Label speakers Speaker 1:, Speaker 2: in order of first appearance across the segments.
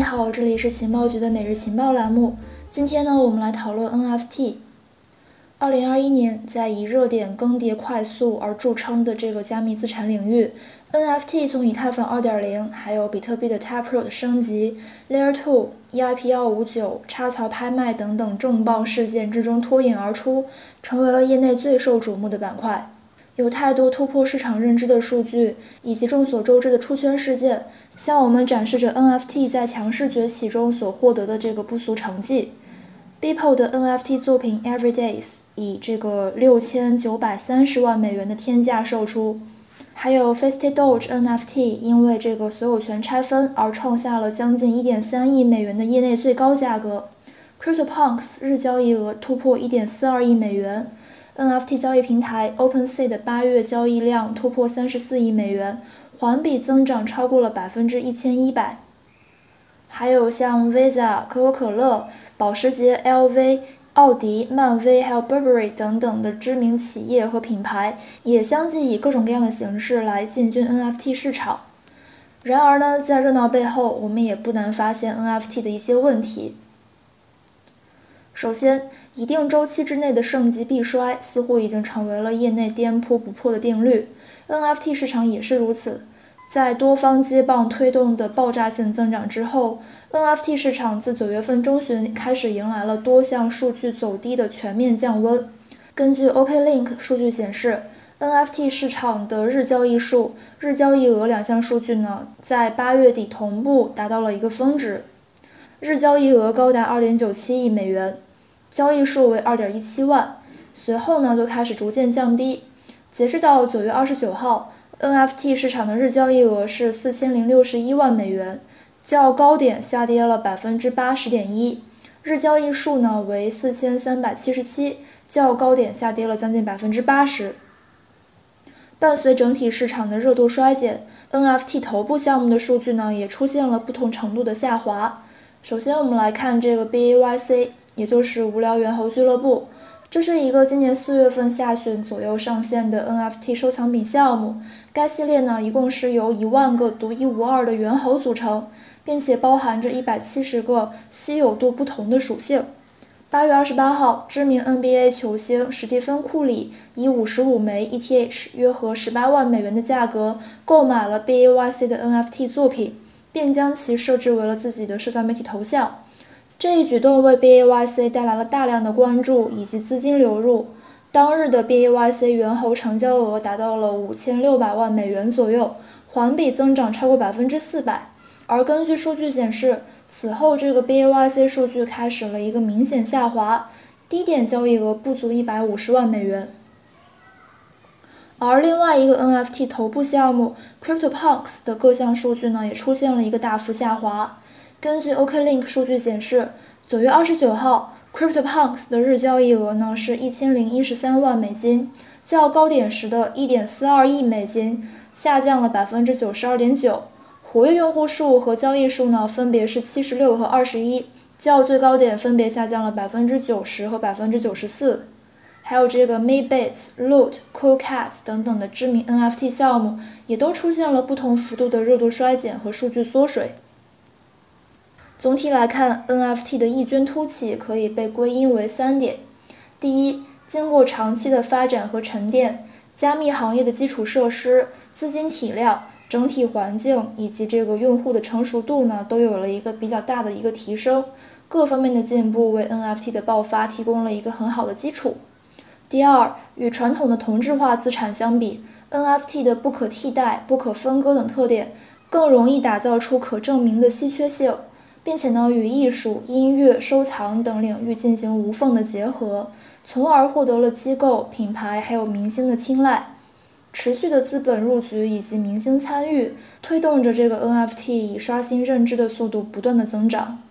Speaker 1: 你好，这里是情报局的每日情报栏目。今天呢，我们来讨论 NFT。二零二一年，在以热点更迭快速而著称的这个加密资产领域，NFT 从以太坊二点零，还有比特币的 Taproot 升级、Layer Two、EIP 幺五九、插槽拍卖等等重磅事件之中脱颖而出，成为了业内最受瞩目的板块。有太多突破市场认知的数据，以及众所周知的出圈事件，向我们展示着 NFT 在强势崛起中所获得的这个不俗成绩。Beeple 的 NFT 作品 Everydays 以这个六千九百三十万美元的天价售出，还有 Festy Doge NFT 因为这个所有权拆分而创下了将近一点三亿美元的业内最高价格。CryptoPunks 日交易额突破一点四二亿美元。NFT 交易平台 OpenSea 的八月交易量突破三十四亿美元，环比增长超过了百分之一千一百。还有像 Visa、可口可乐、保时捷、LV、奥迪、漫威还有 Burberry 等等的知名企业和品牌，也相继以各种各样的形式来进军 NFT 市场。然而呢，在热闹背后，我们也不难发现 NFT 的一些问题。首先，一定周期之内的盛极必衰似乎已经成为了业内颠扑不破的定律。NFT 市场也是如此，在多方接棒推动的爆炸性增长之后，NFT 市场自九月份中旬开始迎来了多项数据走低的全面降温。根据 OKLink 数据显示，NFT 市场的日交易数、日交易额两项数据呢，在八月底同步达到了一个峰值，日交易额高达2.97亿美元。交易数为二点一七万，随后呢就开始逐渐降低。截至到九月二十九号，NFT 市场的日交易额是四千零六十一万美元，较高点下跌了百分之八十点一。日交易数呢为四千三百七十七，较高点下跌了将近百分之八十。伴随整体市场的热度衰减，NFT 头部项目的数据呢也出现了不同程度的下滑。首先我们来看这个 BAYC。也就是无聊猿猴俱乐部，这是一个今年四月份下旬左右上线的 NFT 收藏品项目。该系列呢，一共是由一万个独一无二的猿猴组成，并且包含着一百七十个稀有度不同的属性。八月二十八号，知名 NBA 球星史蒂芬库里以五十五枚 ETH（ 约合十八万美元）的价格购买了 BAYC 的 NFT 作品，并将其设置为了自己的社交媒体头像。这一举动为 BAYC 带来了大量的关注以及资金流入。当日的 BAYC 猿猴成交额达到了五千六百万美元左右，环比增长超过百分之四百。而根据数据显示，此后这个 BAYC 数据开始了一个明显下滑，低点交易额不足一百五十万美元。而另外一个 NFT 头部项目 CryptoPunks 的各项数据呢，也出现了一个大幅下滑。根据 OKLink 数据显示，九月二十九号，CryptoPunks 的日交易额呢是一千零一十三万美金，较高点时的一点四二亿美金下降了百分之九十二点九。活跃用户数和交易数呢分别是七十六和二十一，较最高点分别下降了百分之九十和百分之九十四。还有这个 Maybits、Loot、CoolCats 等等的知名 NFT 项目，也都出现了不同幅度的热度衰减和数据缩水。总体来看，NFT 的异军突起可以被归因为三点：第一，经过长期的发展和沉淀，加密行业的基础设施、资金体量、整体环境以及这个用户的成熟度呢，都有了一个比较大的一个提升，各方面的进步为 NFT 的爆发提供了一个很好的基础。第二，与传统的同质化资产相比，NFT 的不可替代、不可分割等特点，更容易打造出可证明的稀缺性。并且呢，与艺术、音乐、收藏等领域进行无缝的结合，从而获得了机构、品牌还有明星的青睐。持续的资本入局以及明星参与，推动着这个 NFT 以刷新认知的速度不断的增长。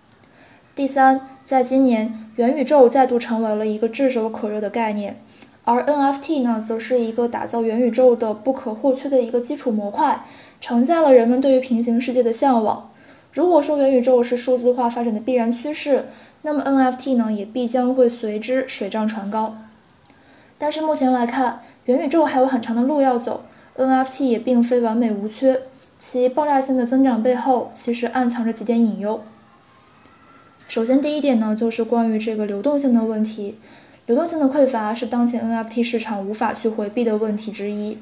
Speaker 1: 第三，在今年，元宇宙再度成为了一个炙手可热的概念，而 NFT 呢，则是一个打造元宇宙的不可或缺的一个基础模块，承载了人们对于平行世界的向往。如果说元宇宙是数字化发展的必然趋势，那么 NFT 呢也必将会随之水涨船高。但是目前来看，元宇宙还有很长的路要走，NFT 也并非完美无缺，其爆炸性的增长背后其实暗藏着几点隐忧。首先，第一点呢，就是关于这个流动性的问题。流动性的匮乏是当前 NFT 市场无法去回避的问题之一。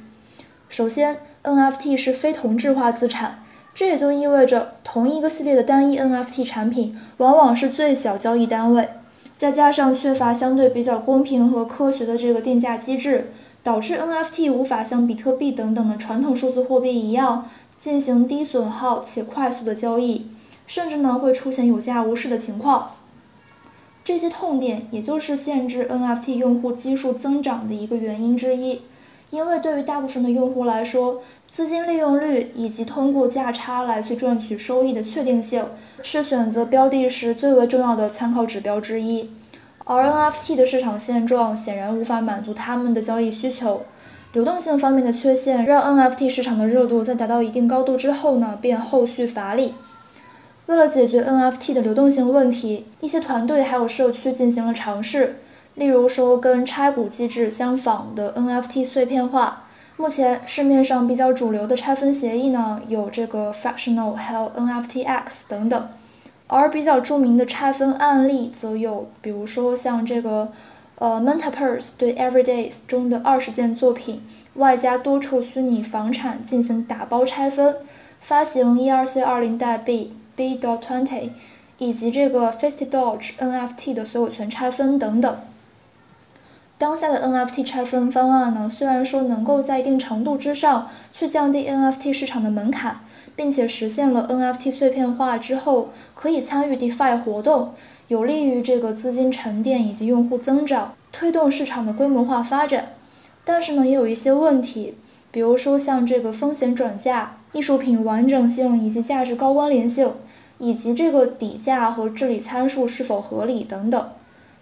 Speaker 1: 首先，NFT 是非同质化资产，这也就意味着同一个系列的单一 NFT 产品往往是最小交易单位。再加上缺乏相对比较公平和科学的这个定价机制，导致 NFT 无法像比特币等等的传统数字货币一样进行低损耗且快速的交易。甚至呢会出现有价无市的情况，这些痛点也就是限制 NFT 用户基数增长的一个原因之一。因为对于大部分的用户来说，资金利用率以及通过价差来去赚取收益的确定性，是选择标的时最为重要的参考指标之一。而 NFT 的市场现状显然无法满足他们的交易需求，流动性方面的缺陷让 NFT 市场的热度在达到一定高度之后呢，便后续乏力。为了解决 NFT 的流动性问题，一些团队还有社区进行了尝试，例如说跟拆股机制相仿的 NFT 碎片化。目前市面上比较主流的拆分协议呢，有这个 Fractional，还有 NFTX 等等。而比较著名的拆分案例则有，比如说像这个呃，Mentapers 对 Everydays 中的二十件作品，外加多处虚拟房产进行打包拆分，发行 ERC 二零代币。B. dot twenty，以及这个 Fifty Dodge NFT 的所有权拆分等等。当下的 NFT 拆分方案呢，虽然说能够在一定程度之上去降低 NFT 市场的门槛，并且实现了 NFT 碎片化之后可以参与 DeFi 活动，有利于这个资金沉淀以及用户增长，推动市场的规模化发展。但是呢，也有一些问题，比如说像这个风险转嫁、艺术品完整性以及价值高关联性。以及这个底价和治理参数是否合理等等。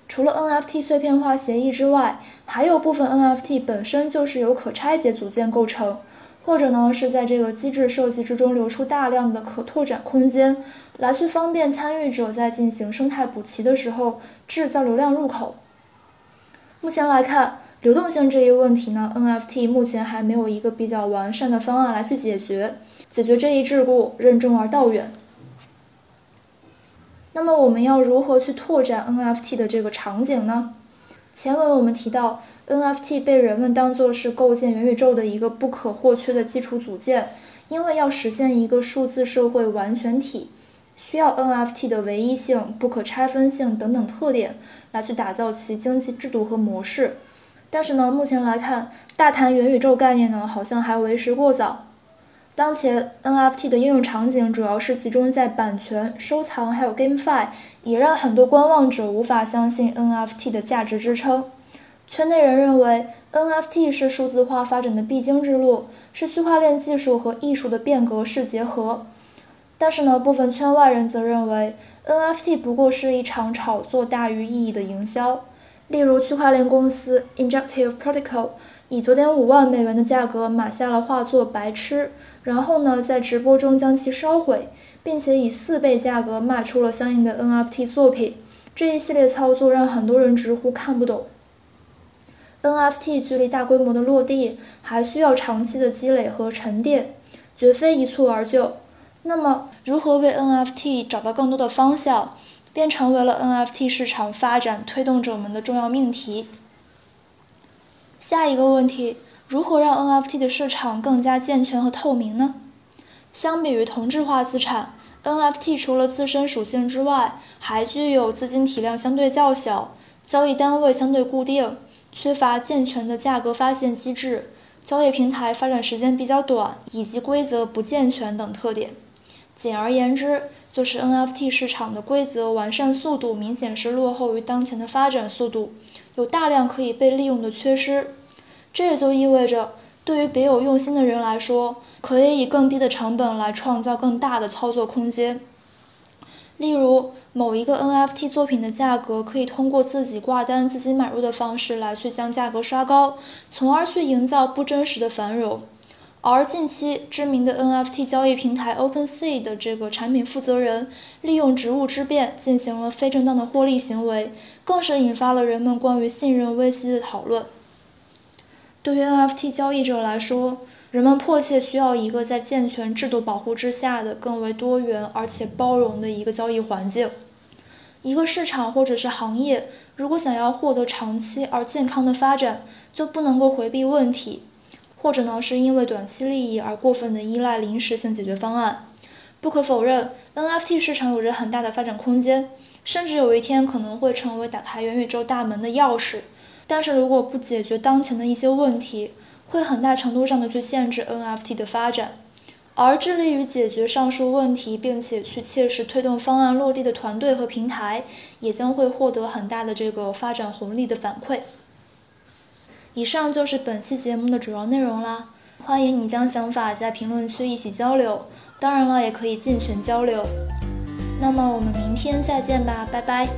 Speaker 1: 除了 NFT 碎片化协议之外，还有部分 NFT 本身就是由可拆解组件构成，或者呢是在这个机制设计之中留出大量的可拓展空间，来去方便参与者在进行生态补齐的时候制造流量入口。目前来看，流动性这一问题呢，NFT 目前还没有一个比较完善的方案来去解决，解决这一桎梏任重而道远。那么我们要如何去拓展 NFT 的这个场景呢？前文我们提到，NFT 被人们当作是构建元宇宙的一个不可或缺的基础组件，因为要实现一个数字社会完全体，需要 NFT 的唯一性、不可拆分性等等特点来去打造其经济制度和模式。但是呢，目前来看，大谈元宇宙概念呢，好像还为时过早。当前 NFT 的应用场景主要是集中在版权、收藏还有 GameFi，也让很多观望者无法相信 NFT 的价值支撑。圈内人认为 NFT 是数字化发展的必经之路，是区块链技术和艺术的变革式结合。但是呢，部分圈外人则认为 NFT 不过是一场炒作大于意义的营销。例如，区块链公司 Injective Protocol 以九点五万美元的价格买下了画作《白痴》，然后呢，在直播中将其烧毁，并且以四倍价格卖出了相应的 NFT 作品。这一系列操作让很多人直呼看不懂。NFT 距离大规模的落地还需要长期的积累和沉淀，绝非一蹴而就。那么，如何为 NFT 找到更多的方向？便成为了 NFT 市场发展推动者们的重要命题。下一个问题，如何让 NFT 的市场更加健全和透明呢？相比于同质化资产，NFT 除了自身属性之外，还具有资金体量相对较小、交易单位相对固定、缺乏健全的价格发现机制、交易平台发展时间比较短以及规则不健全等特点。简而言之，就是 NFT 市场的规则完善速度明显是落后于当前的发展速度，有大量可以被利用的缺失。这也就意味着，对于别有用心的人来说，可以以更低的成本来创造更大的操作空间。例如，某一个 NFT 作品的价格可以通过自己挂单、自己买入的方式来去将价格刷高，从而去营造不真实的繁荣。而近期知名的 NFT 交易平台 OpenSea 的这个产品负责人利用职务之便进行了非正当的获利行为，更是引发了人们关于信任危机的讨论。对于 NFT 交易者来说，人们迫切需要一个在健全制度保护之下的更为多元而且包容的一个交易环境。一个市场或者是行业，如果想要获得长期而健康的发展，就不能够回避问题，或者呢是因为短期利益而过分的依赖临时性解决方案。不可否认，NFT 市场有着很大的发展空间，甚至有一天可能会成为打开元宇宙大门的钥匙。但是如果不解决当前的一些问题，会很大程度上的去限制 NFT 的发展。而致力于解决上述问题，并且去切实推动方案落地的团队和平台，也将会获得很大的这个发展红利的反馈。以上就是本期节目的主要内容啦，欢迎你将想法在评论区一起交流，当然了，也可以进群交流。那么我们明天再见吧，拜拜。